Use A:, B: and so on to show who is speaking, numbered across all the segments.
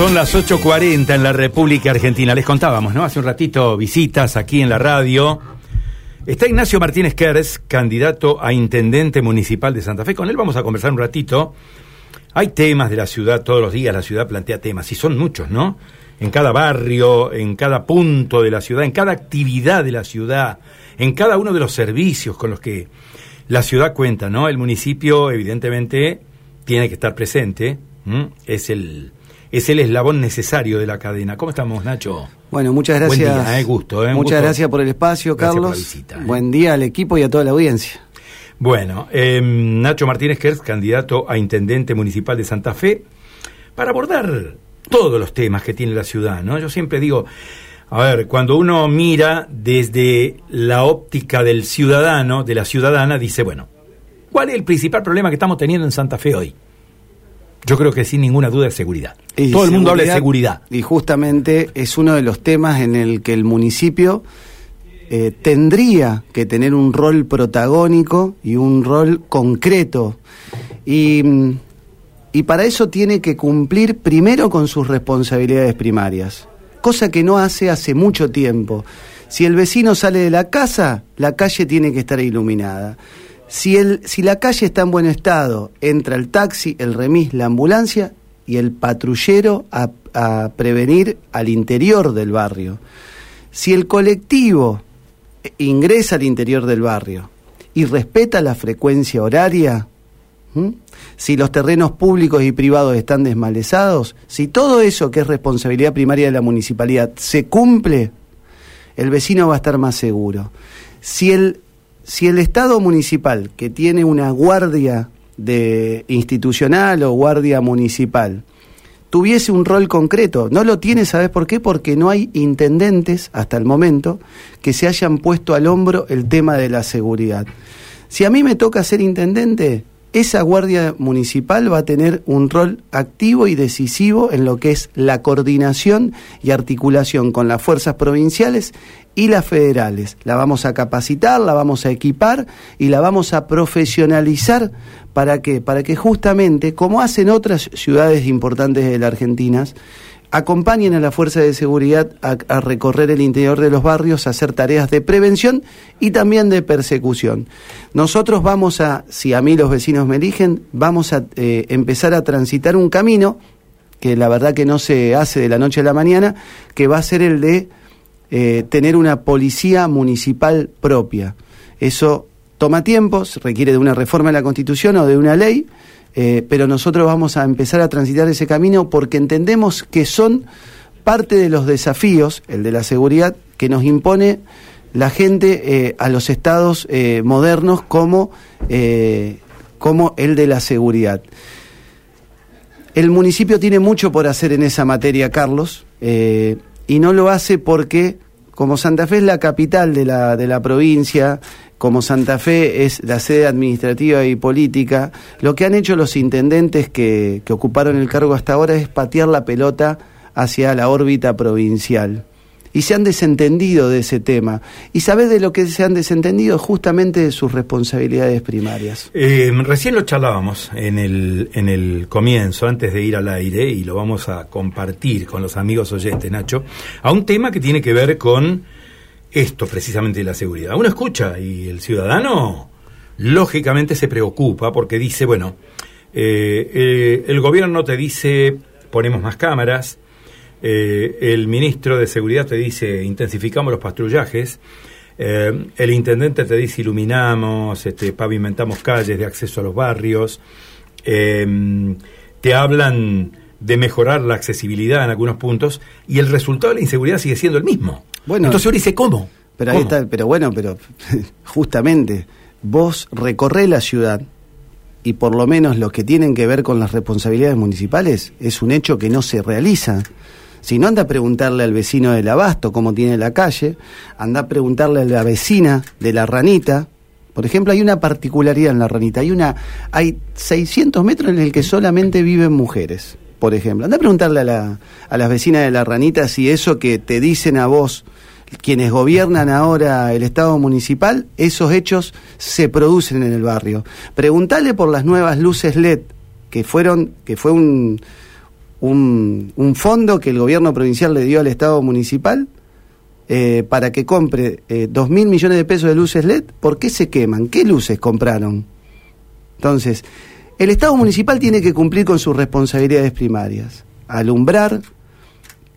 A: Son las 8.40 en la República Argentina. Les contábamos, ¿no? Hace un ratito visitas aquí en la radio. Está Ignacio Martínez Kers, candidato a intendente municipal de Santa Fe. Con él vamos a conversar un ratito. Hay temas de la ciudad, todos los días la ciudad plantea temas, y son muchos, ¿no? En cada barrio, en cada punto de la ciudad, en cada actividad de la ciudad, en cada uno de los servicios con los que la ciudad cuenta, ¿no? El municipio, evidentemente, tiene que estar presente. Es el es el eslabón necesario de la cadena. ¿Cómo estamos, Nacho?
B: Bueno, muchas gracias.
A: Buen día, eh, gusto. Eh,
B: muchas gracias por el espacio, Carlos.
A: visita, eh.
B: Buen día al equipo y a toda la audiencia.
A: Bueno, em, Nacho Martínez Kerz, candidato a intendente municipal de Santa Fe, para abordar todos los temas que tiene la ciudad, ¿no? Yo siempre digo, a ver, cuando uno mira desde la óptica del ciudadano, de la ciudadana, dice, bueno, ¿cuál es el principal problema que estamos teniendo en Santa Fe hoy? Yo creo que sin ninguna duda es seguridad. Todo el mundo habla de seguridad.
B: Y justamente es uno de los temas en el que el municipio eh, tendría que tener un rol protagónico y un rol concreto. Y, y para eso tiene que cumplir primero con sus responsabilidades primarias, cosa que no hace hace mucho tiempo. Si el vecino sale de la casa, la calle tiene que estar iluminada. Si, el, si la calle está en buen estado, entra el taxi, el remis, la ambulancia y el patrullero a, prevenir al interior del barrio. Si el colectivo ingresa al interior del barrio y respeta la frecuencia horaria, si los terrenos públicos y privados están desmalezados, si todo eso que es responsabilidad primaria de la municipalidad se cumple, el vecino va a estar más seguro. Si el si el Estado municipal, que tiene una guardia de institucional o guardia municipal, tuviese un rol concreto, no lo tiene, ¿sabes por qué? Porque no hay intendentes hasta el momento que se hayan puesto al hombro el tema de la seguridad. Si a mí me toca ser intendente, esa guardia municipal va a tener un rol activo y decisivo en lo que es la coordinación y articulación con las fuerzas provinciales y las federales. La vamos a capacitar, la vamos a equipar y la vamos a profesionalizar para que para que justamente como hacen otras ciudades importantes de la Argentina acompañen a la fuerza de seguridad a, recorrer el interior de los barrios, a hacer tareas de prevención y también de persecución. Nosotros vamos a, si a mí los vecinos me eligen, vamos a eh, empezar a transitar un camino que la verdad que no se hace de la noche a la mañana, que va a ser el de eh, tener una policía municipal propia. Eso toma tiempo, requiere de una reforma de la Constitución o de una ley, eh, pero nosotros vamos a empezar a transitar ese camino porque entendemos que son parte de los desafíos, el de la seguridad, que nos impone la gente eh, a los estados eh, modernos como, como el de la seguridad. El municipio tiene mucho por hacer en esa materia, Carlos, y no lo hace porque, como Santa Fe es la capital de la, de la provincia, como Santa Fe es la sede administrativa y política, lo que han hecho los intendentes que, ocuparon el cargo hasta ahora es patear la pelota hacia la órbita provincial. Y se han desentendido de ese tema. ¿Y sabes de lo que se han desentendido? Justamente de sus responsabilidades primarias.
A: Eh, recién lo charlábamos en el, en el comienzo, antes de ir al aire, y lo vamos a compartir con los amigos oyentes, Nacho, a un tema que tiene que ver con esto precisamente de la seguridad. Uno escucha y el ciudadano lógicamente se preocupa porque dice, bueno, eh, eh, el gobierno te dice ponemos más cámaras, eh, el ministro de Seguridad te dice intensificamos los patrullajes, el intendente te dice iluminamos, este, pavimentamos calles de acceso a los barrios, te hablan de mejorar la accesibilidad en algunos puntos y el resultado de la inseguridad sigue siendo el mismo. Bueno, Entonces uno dice, ¿cómo?
B: Pero ahí está, pero bueno, pero justamente vos recorrés la ciudad y por lo menos los que tienen que ver con las responsabilidades municipales es un hecho que no se realiza. Si no anda a preguntarle al vecino del abasto cómo tiene la calle, anda a preguntarle a la vecina de la ranita. Por ejemplo, hay una particularidad en la ranita. Hay una, hay 600 metros en el que solamente viven mujeres. Por ejemplo, anda a preguntarle a, la, a las vecinas de la ranita si eso que te dicen a vos quienes gobiernan ahora el Estado municipal, esos hechos se producen en el barrio. Preguntale por las nuevas luces LED, que fueron, que fue un, un, fondo que el gobierno provincial le dio al Estado municipal eh, para que compre eh, dos mil millones de pesos de luces LED, ¿por qué se queman? ¿Qué luces compraron? Entonces, el Estado municipal tiene que cumplir con sus responsabilidades primarias, alumbrar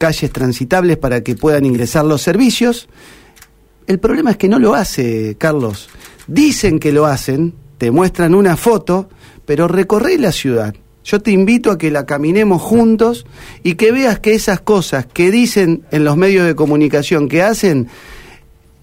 B: calles transitables para que puedan ingresar los servicios. El problema es que no lo hace, Carlos. Dicen que lo hacen, te muestran una foto, pero recorre la ciudad yo te invito a que la caminemos juntos y que veas que esas cosas que dicen en los medios de comunicación que hacen,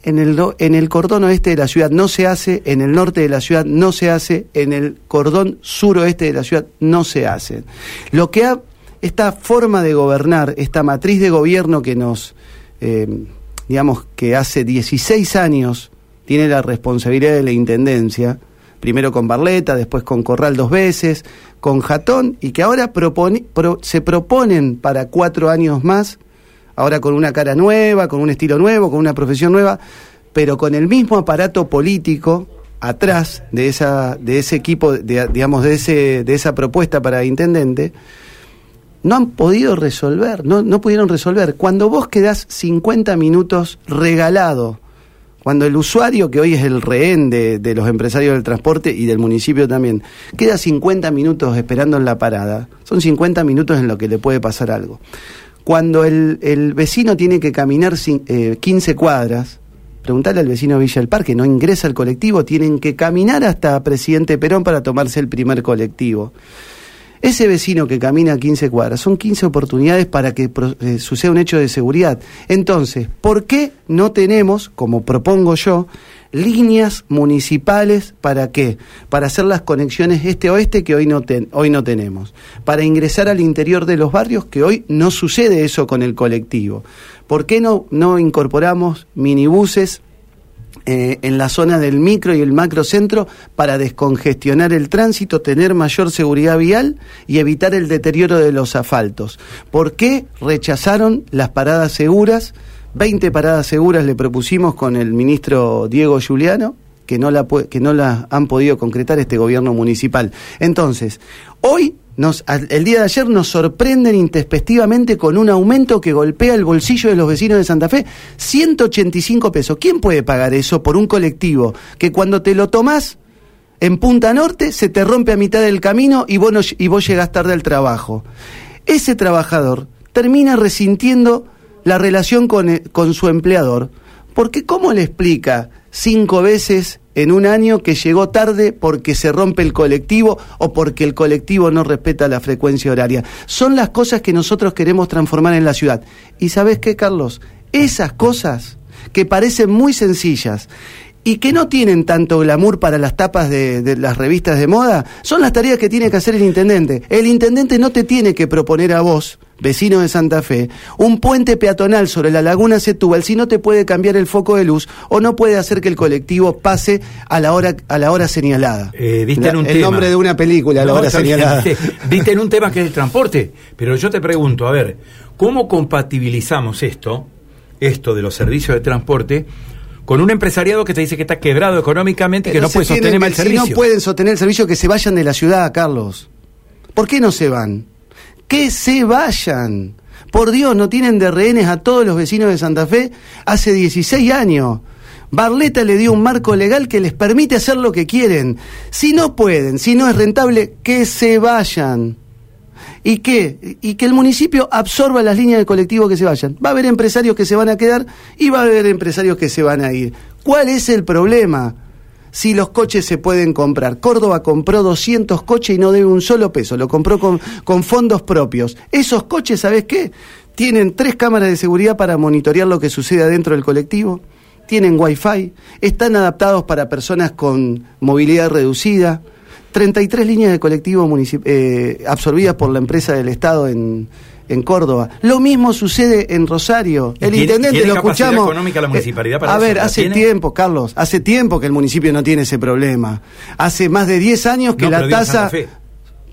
B: en el, en el cordón oeste de la ciudad no se hace, en el norte de la ciudad no se hace, en el cordón suroeste de la ciudad no se hace. Lo que ha, esta forma de gobernar, esta matriz de gobierno que nos, eh, digamos, que hace 16 años tiene la responsabilidad de la intendencia, primero con Barleta, después con Corral dos veces, con Jatón, y que ahora se proponen para cuatro años más, ahora con una cara nueva, con un estilo nuevo, con una profesión nueva, pero con el mismo aparato político atrás de esa de ese equipo de, digamos de ese de esa propuesta para intendente no han podido resolver no no pudieron resolver cuando vos quedás 50 minutos regalado cuando el usuario, que hoy es el rehén de, los empresarios del transporte y del municipio también, queda 50 minutos esperando en la parada, son 50 minutos en lo que le puede pasar algo. Cuando el, vecino tiene que caminar 15 eh, cuadras, preguntarle al vecino de Villa del Parque, no ingresa al colectivo, tienen que caminar hasta Presidente Perón para tomarse el primer colectivo. Ese vecino que camina 15 cuadras, son 15 oportunidades para que eh, suceda un hecho de seguridad. Entonces, ¿por qué no tenemos, como propongo yo, líneas municipales para qué? Para hacer las conexiones este-oeste que hoy no, hoy no tenemos. Para ingresar al interior de los barrios que hoy no sucede eso con el colectivo. ¿Por qué no, no incorporamos minibuses eh, en la zona del micro y el macrocentro para descongestionar el tránsito, tener mayor seguridad vial y evitar el deterioro de los asfaltos. ¿Por qué rechazaron las paradas seguras? 20 paradas seguras le propusimos con el ministro Diego Giuliano, que no, la, que no las han podido concretar este gobierno municipal. Entonces, hoy el día de ayer nos sorprenden intespectivamente con un aumento que golpea el bolsillo de los vecinos de Santa Fe, 185 pesos. ¿Quién puede pagar eso por un colectivo que cuando te lo tomás en Punta Norte se te rompe a mitad del camino y vos, y vos llegás tarde al trabajo? Ese trabajador termina resintiendo la relación con, eh, con su empleador, porque ¿cómo le explica cinco veces en un año que llegó tarde porque se rompe el colectivo o porque el colectivo no respeta la frecuencia horaria. Son las cosas que nosotros queremos transformar en la ciudad. ¿Y sabes qué, Carlos? Esas cosas que parecen muy sencillas y que no tienen tanto glamour para las tapas de, de, las revistas de moda, son las tareas que tiene que hacer el intendente. El intendente no te tiene que proponer a vos vecino de Santa Fe, un puente peatonal sobre la laguna Setúbal si no te puede cambiar el foco de luz o no puede hacer que el colectivo pase a la hora, a la hora señalada.
A: Eh, en un
B: el nombre de una película, a la hora señalada.
A: Viste, en un tema que es el transporte, pero yo te pregunto, a ver, ¿cómo compatibilizamos esto, esto de los servicios de transporte, con un empresariado que te dice que está quebrado económicamente y que no puede sostener el servicio.
B: Si no pueden sostener el servicio, que se vayan de la ciudad, Carlos. ¿Por qué no se van? Que se vayan. Por Dios, no tienen de rehenes a todos los vecinos de Santa Fe hace 16 años. Barleta le dio un marco legal que les permite hacer lo que quieren. Si no pueden, si no es rentable, que se vayan. ¿Y qué? Y que el municipio absorba las líneas de colectivo que se vayan. Va a haber empresarios que se van a quedar y va a haber empresarios que se van a ir. ¿Cuál es el problema? Si los coches se pueden comprar. Córdoba compró 200 coches y no debe un solo peso, lo compró con, fondos propios. Esos coches, ¿sabes qué? Tienen tres cámaras de seguridad para monitorear lo que sucede adentro del colectivo, tienen wifi, están adaptados para personas con movilidad reducida, 33 líneas de colectivo eh, absorbidas por la empresa del Estado en, en Córdoba. Lo mismo sucede en Rosario. El intendente lo escuchamos.
A: económica la municipalidad para
B: a ver, hace tiempo, Carlos, hace tiempo que el municipio no tiene ese problema. Hace más de 10 años que la tasa
A: Santa Fe.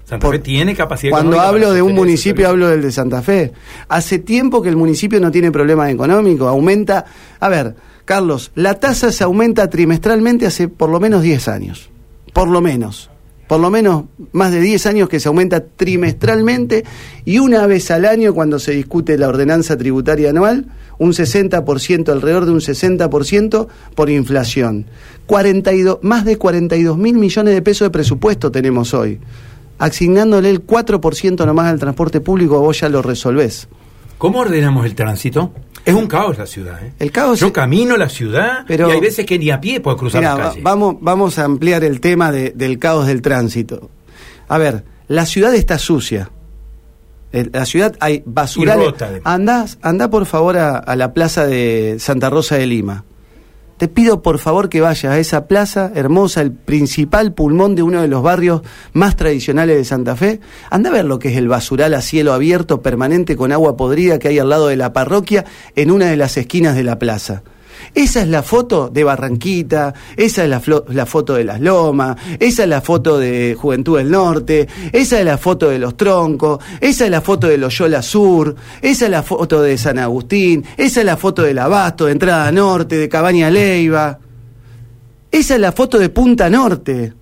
A: Santa Fe tiene capacidad
B: Cuando hablo de un municipio hablo del de Santa Fe. Hace tiempo que el municipio no tiene problemas económicos, aumenta, a ver, Carlos, la tasa se aumenta trimestralmente hace por lo menos 10 años. Por lo menos. Por lo menos más de 10 años que se aumenta trimestralmente y una vez al año cuando se discute la ordenanza tributaria anual, un 60%, alrededor de un 60% por inflación. 42, más de 42 mil millones de pesos de presupuesto tenemos hoy. Asignándole el 4% nomás al transporte público, vos ya lo resolvés.
A: ¿Cómo ordenamos el tránsito? Es un caos la ciudad. ¿eh?
B: El caos.
A: Yo camino la ciudad
B: Pero-
A: y hay veces que ni a pie puedo cruzar
B: Mira,
A: la calle.
B: vamos, vamos a ampliar el tema de- del caos del tránsito. A ver, la ciudad está sucia. El- la ciudad hay basurales.
A: Y rota, además.
B: Andá, andá por favor a, a la plaza de Santa Rosa de Lima. Te pido por favor que vayas a esa plaza hermosa, el principal pulmón de uno de los barrios más tradicionales de Santa Fe. Anda a ver lo que es el basural a cielo abierto permanente con agua podrida que hay al lado de la parroquia en una de las esquinas de la plaza. Esa es la foto de Barranquita, esa es la, foto de Las Lomas, esa es la foto de Juventud del Norte, esa es la foto de Los Troncos, esa es la foto de Loyola Sur, esa es la foto de San Agustín, esa es la foto del Abasto, de Entrada Norte, de Cabaña Leiva. Esa es la foto de Punta Norte.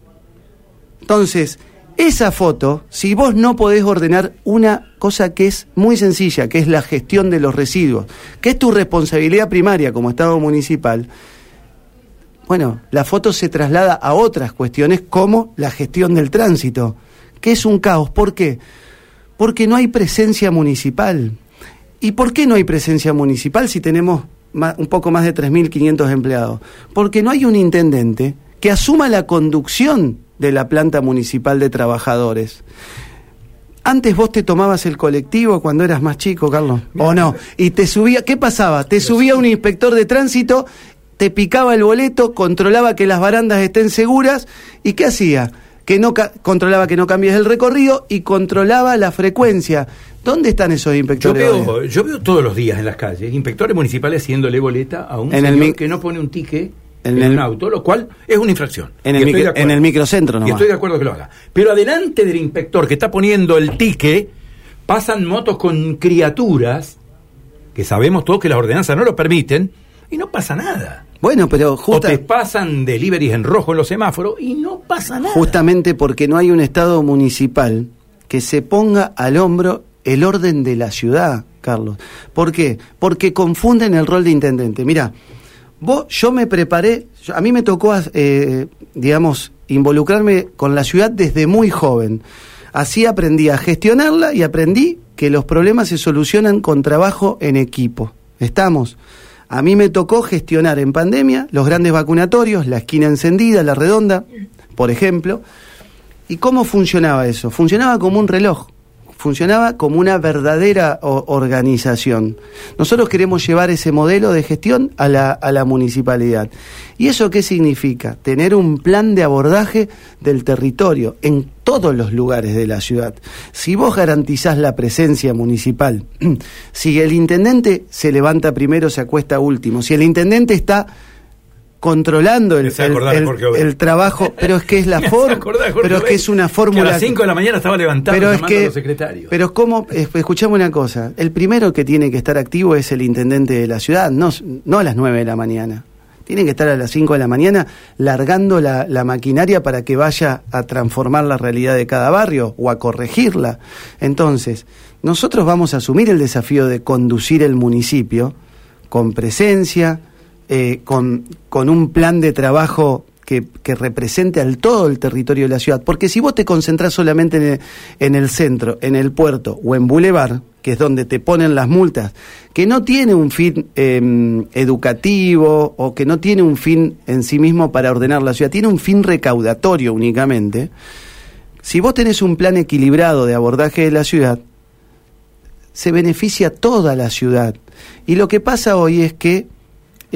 B: Entonces, esa foto, si vos no podés ordenar una cosa que es muy sencilla, que es la gestión de los residuos, que es tu responsabilidad primaria como Estado municipal, bueno, la foto se traslada a otras cuestiones como la gestión del tránsito, que es un caos. ¿Por qué? Porque no hay presencia municipal. ¿Y por qué no hay presencia municipal si tenemos un poco más de 3.500 empleados? Porque no hay un intendente que asuma la conducción de la planta municipal de trabajadores. Antes vos te tomabas el colectivo cuando eras más chico, Carlos, ¿o no? Y te subía, ¿qué pasaba? Te subía un inspector de tránsito, te picaba el boleto, controlaba que las barandas estén seguras y ¿qué hacía? Que no controlaba que no cambies el recorrido y controlaba la frecuencia. ¿Dónde están esos inspectores?
A: veo, yo veo todos los días en las calles inspectores municipales haciéndole boleta a un
B: En
A: señor que no pone un ticket
B: en
A: en,
B: el-
A: un auto, lo cual es una infracción.
B: En
A: Y
B: el micro- en el microcentro
A: Y
B: nomás.
A: estoy de acuerdo que lo haga. Pero adelante del inspector que está poniendo el ticket, pasan motos con criaturas, que sabemos todos que las ordenanzas no lo permiten, y no pasa nada.
B: Bueno, pero
A: O
B: justa-
A: te pasan deliveries en rojo en los semáforos y no pasa nada.
B: justamente porque no hay un Estado municipal que se ponga al hombro el orden de la ciudad, Carlos. ¿Por qué? Porque confunden el rol de intendente. Mira, vos, yo me preparé, a mí me tocó, eh, digamos, involucrarme con la ciudad desde muy joven. Así aprendí a gestionarla y aprendí que los problemas se solucionan con trabajo en equipo. ¿Estamos? A mí me tocó gestionar en pandemia los grandes vacunatorios, la esquina encendida, la redonda, por ejemplo. ¿Y cómo funcionaba eso? Funcionaba como un reloj, funcionaba como una verdadera organización. Nosotros queremos llevar ese modelo de gestión a la, a la municipalidad. ¿Y eso qué significa? Tener un plan de abordaje del territorio en todos los lugares de la ciudad. Si vos garantizás la presencia municipal, si el intendente se levanta primero, se acuesta último, si el intendente está controlando el, el- trabajo, pero es que es la forma, pero es que es una
A: que
B: fórmula.
A: a las 5 de la mañana estaba levantado
B: pero es
A: llamando a
B: que,
A: los secretarios.
B: pero cómo, es- escuchame una cosa, el primero que tiene que estar activo es el intendente de la ciudad, no, no a las 9 de la mañana. Tiene que estar a las 5 de la mañana largando la, la maquinaria para que vaya a transformar la realidad de cada barrio o a corregirla. Entonces, nosotros vamos a asumir el desafío de conducir el municipio con presencia, eh, con, con un plan de trabajo que, que represente al todo el territorio de la ciudad. Porque si vos te concentrás solamente en el, en el centro, en el puerto o en Boulevard, que es donde te ponen las multas, que no tiene un fin eh, educativo o que no tiene un fin en sí mismo para ordenar la ciudad, tiene un fin recaudatorio únicamente, si vos tenés un plan equilibrado de abordaje de la ciudad, se beneficia toda la ciudad. Y lo que pasa hoy es que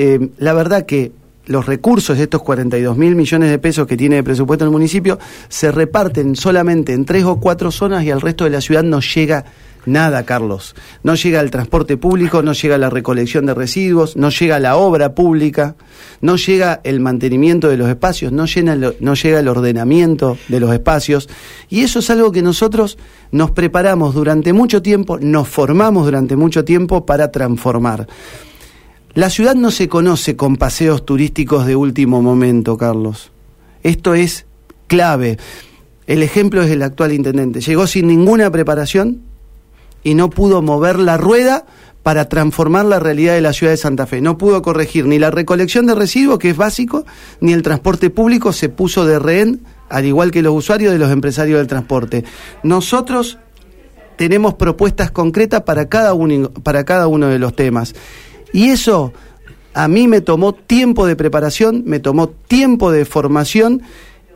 B: eh, la verdad que los recursos de estos 42 mil millones de pesos que tiene de presupuesto el municipio se reparten solamente en tres o cuatro zonas y al resto de la ciudad no llega nada, Carlos. No llega el transporte público, no llega la recolección de residuos, no llega la obra pública, no llega el mantenimiento de los espacios, no, llega el ordenamiento de los espacios. Y eso es algo que nosotros nos preparamos durante mucho tiempo, nos formamos durante mucho tiempo para transformar. La ciudad no se conoce con paseos turísticos de último momento, Carlos. Esto es clave. El ejemplo es el actual intendente. Llegó sin ninguna preparación y no pudo mover la rueda para transformar la realidad de la ciudad de Santa Fe. No pudo corregir ni la recolección de residuos, que es básico, ni el transporte público se puso de rehén, al igual que los usuarios de los empresarios del transporte. Nosotros tenemos propuestas concretas para cada uno, para cada uno de los temas. Y eso a mí me tomó tiempo de preparación, me tomó tiempo de formación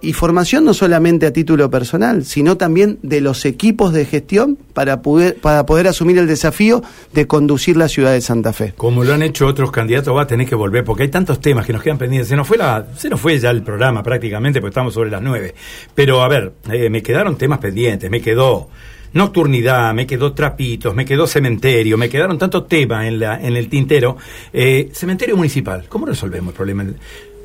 B: y formación no solamente a título personal, sino también de los equipos de gestión para poder, para poder asumir el desafío de conducir la ciudad de Santa Fe.
A: Como lo han hecho otros candidatos, va a tener que volver, porque hay tantos temas que nos quedan pendientes. Se nos fue, la, se nos fue ya el programa prácticamente, porque estamos sobre las nueve. Pero a ver, eh, me quedaron temas pendientes, me quedó nocturnidad, me quedó trapitos, me quedó cementerio, me quedaron tantos temas en, la, en el tintero. Eh, cementerio municipal, ¿cómo resolvemos el problema?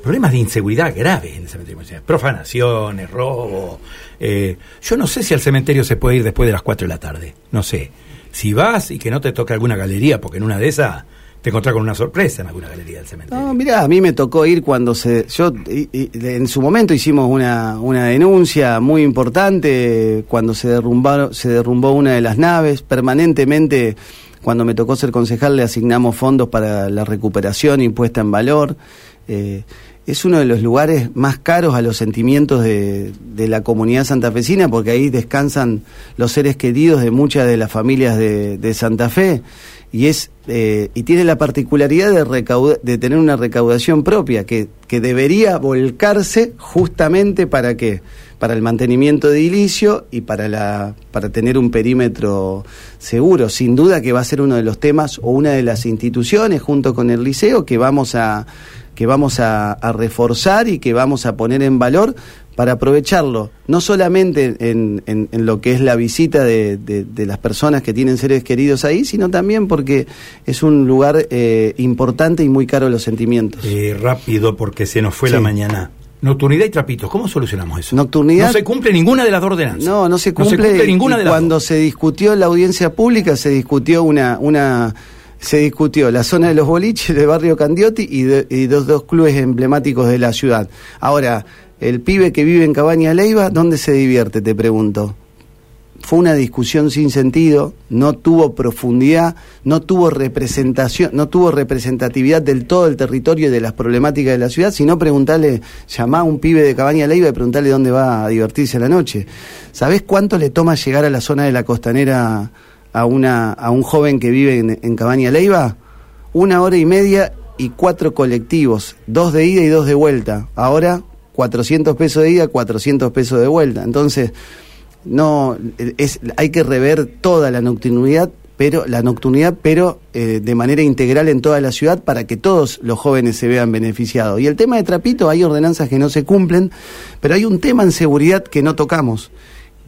A: problemas de inseguridad graves en el cementerio municipal. Profanaciones, robo. Eh, yo no sé si al cementerio se puede ir después de las 4 de la tarde. No sé. Si vas y que no te toque alguna galería, porque en una de esas te encontrás con una sorpresa en alguna galería del cementerio.
B: No, mira, a mí me tocó ir cuando se. Yo, en su momento hicimos una, una denuncia muy importante cuando se, derrumbaron, se derrumbó una de las naves. Permanentemente, cuando me tocó ser concejal, le asignamos fondos para la recuperación impuesta en valor. Eh, es uno de los lugares más caros a los sentimientos de, la comunidad santafesina porque ahí descansan los seres queridos de muchas de las familias de, Santa Fe y es eh, y tiene la particularidad de, de tener una recaudación propia que, que debería volcarse justamente para qué para el mantenimiento de edilicio y para la para tener un perímetro seguro. Sin duda que va a ser uno de los temas o una de las instituciones junto con el liceo que vamos a que vamos a, reforzar y que vamos a poner en valor para aprovecharlo, no solamente en, en, lo que es la visita de, de, las personas que tienen seres queridos ahí, sino también porque es un lugar eh, importante y muy caro los sentimientos.
A: Eh, rápido, porque se nos fue la mañana. Nocturnidad y trapitos, ¿cómo solucionamos eso?
B: Nocturnidad.
A: No se cumple ninguna de las dos ordenanzas.
B: No, no se cumple, ninguna de las Cuando se discutió en la audiencia pública, se discutió una, una se discutió la zona de los boliches de barrio Candiotti y, dos, dos clubes emblemáticos de la ciudad. Ahora, el pibe que vive en Cabaña Leiva, ¿dónde se divierte? Te pregunto. Fue una discusión sin sentido, no tuvo profundidad, no tuvo representación, no tuvo representatividad del todo el territorio y de las problemáticas de la ciudad, sino preguntarle, llamá a un pibe de Cabaña Leiva y preguntarle dónde va a divertirse la noche. ¿Sabés cuánto le toma llegar a la zona de la costanera a, una, a un joven que vive en, Cabaña Leiva, una hora y media y cuatro colectivos, dos de ida y dos de vuelta. Ahora 400 pesos de ida, 400 pesos de vuelta. Entonces, no es hay que rever toda la nocturnidad, pero la nocturnidad, pero eh, de manera integral en toda la ciudad para que todos los jóvenes se vean beneficiados. Y el tema de Trapito, hay ordenanzas que no se cumplen, pero hay un tema en seguridad que no tocamos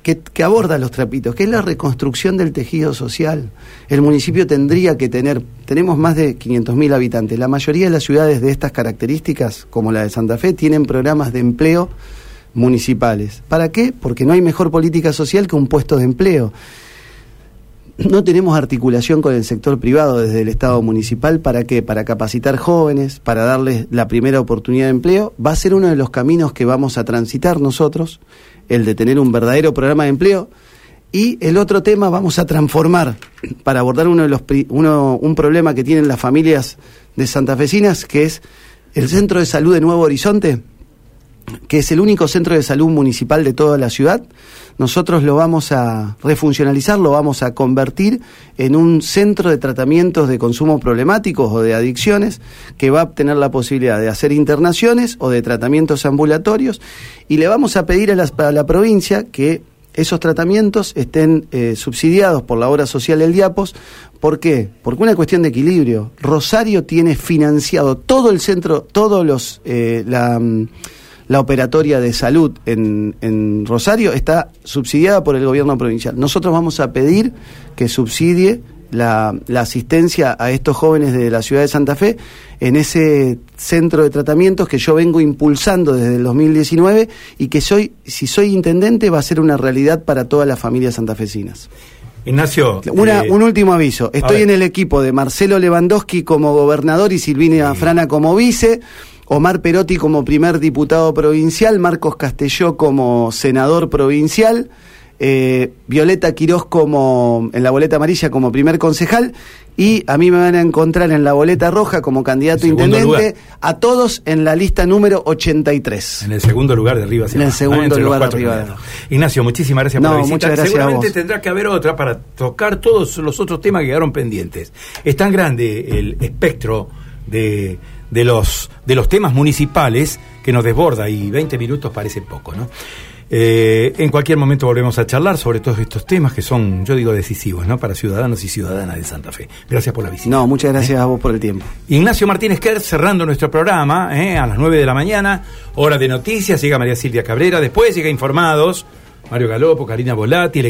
B: que, aborda los trapitos, que es la reconstrucción del tejido social. El municipio tendría que tener, tenemos más de 500.000 habitantes, la mayoría de las ciudades de estas características, como la de Santa Fe, tienen programas de empleo municipales. ¿Para qué? Porque no hay mejor política social que un puesto de empleo. No tenemos articulación con el sector privado desde el Estado municipal. ¿Para qué? Para capacitar jóvenes, para darles la primera oportunidad de empleo. Va a ser uno de los caminos que vamos a transitar nosotros el de tener un verdadero programa de empleo. Y el otro tema vamos a transformar para abordar uno de los uno, un problema que tienen las familias de santafesinas, que es el Centro de Salud de Nuevo Horizonte, que es el único centro de salud municipal de toda la ciudad, nosotros lo vamos a refuncionalizar, lo vamos a convertir en un centro de tratamientos de consumo problemáticos o de adicciones que va a tener la posibilidad de hacer internaciones o de tratamientos ambulatorios y le vamos a pedir a la, a provincia que esos tratamientos estén eh, subsidiados por la obra social del Diapos. ¿Por qué? Porque una cuestión de equilibrio. Rosario tiene financiado todo el centro, todos los... Eh, mm, la operatoria de salud en, Rosario está subsidiada por el gobierno provincial. Nosotros vamos a pedir que subsidie la, asistencia a estos jóvenes de la ciudad de Santa Fe en ese centro de tratamientos que yo vengo impulsando desde el 2019 y que soy, si soy intendente, va a ser una realidad para todas las familias santafesinas.
A: Ignacio.
B: Una, eh, un último aviso. Estoy en el equipo de Marcelo Lewandowski como gobernador y Silvina Frana como vice. Omar Perotti como primer diputado provincial, Marcos Castelló como senador provincial, eh, Violeta Quirós como en la boleta amarilla como primer concejal y a mí me van a encontrar en la boleta roja como candidato intendente, lugar. a todos en la lista número 83.
A: En el segundo lugar de arriba.
B: En el segundo lugar de arriba.
A: Ignacio, muchísimas gracias
B: no, por la visita. Muchas gracias
A: Seguramente tendrá que haber otra para tocar todos los otros temas que quedaron pendientes. Es tan grande el espectro de, de, los, de los temas municipales que nos desborda y 20 minutos parece poco, ¿no? Eh, en cualquier momento volvemos a charlar sobre todos estos temas que son, yo digo, decisivos ¿no? para ciudadanos y ciudadanas de Santa Fe. Gracias por la visita.
B: No, muchas gracias ¿Eh? a vos por el tiempo.
A: Ignacio Martínez Kerr cerrando nuestro programa ¿eh? a las 9 de la mañana, hora de noticias, llega María Silvia Cabrera, después llega Informados, Mario Galopo, Karina Volati,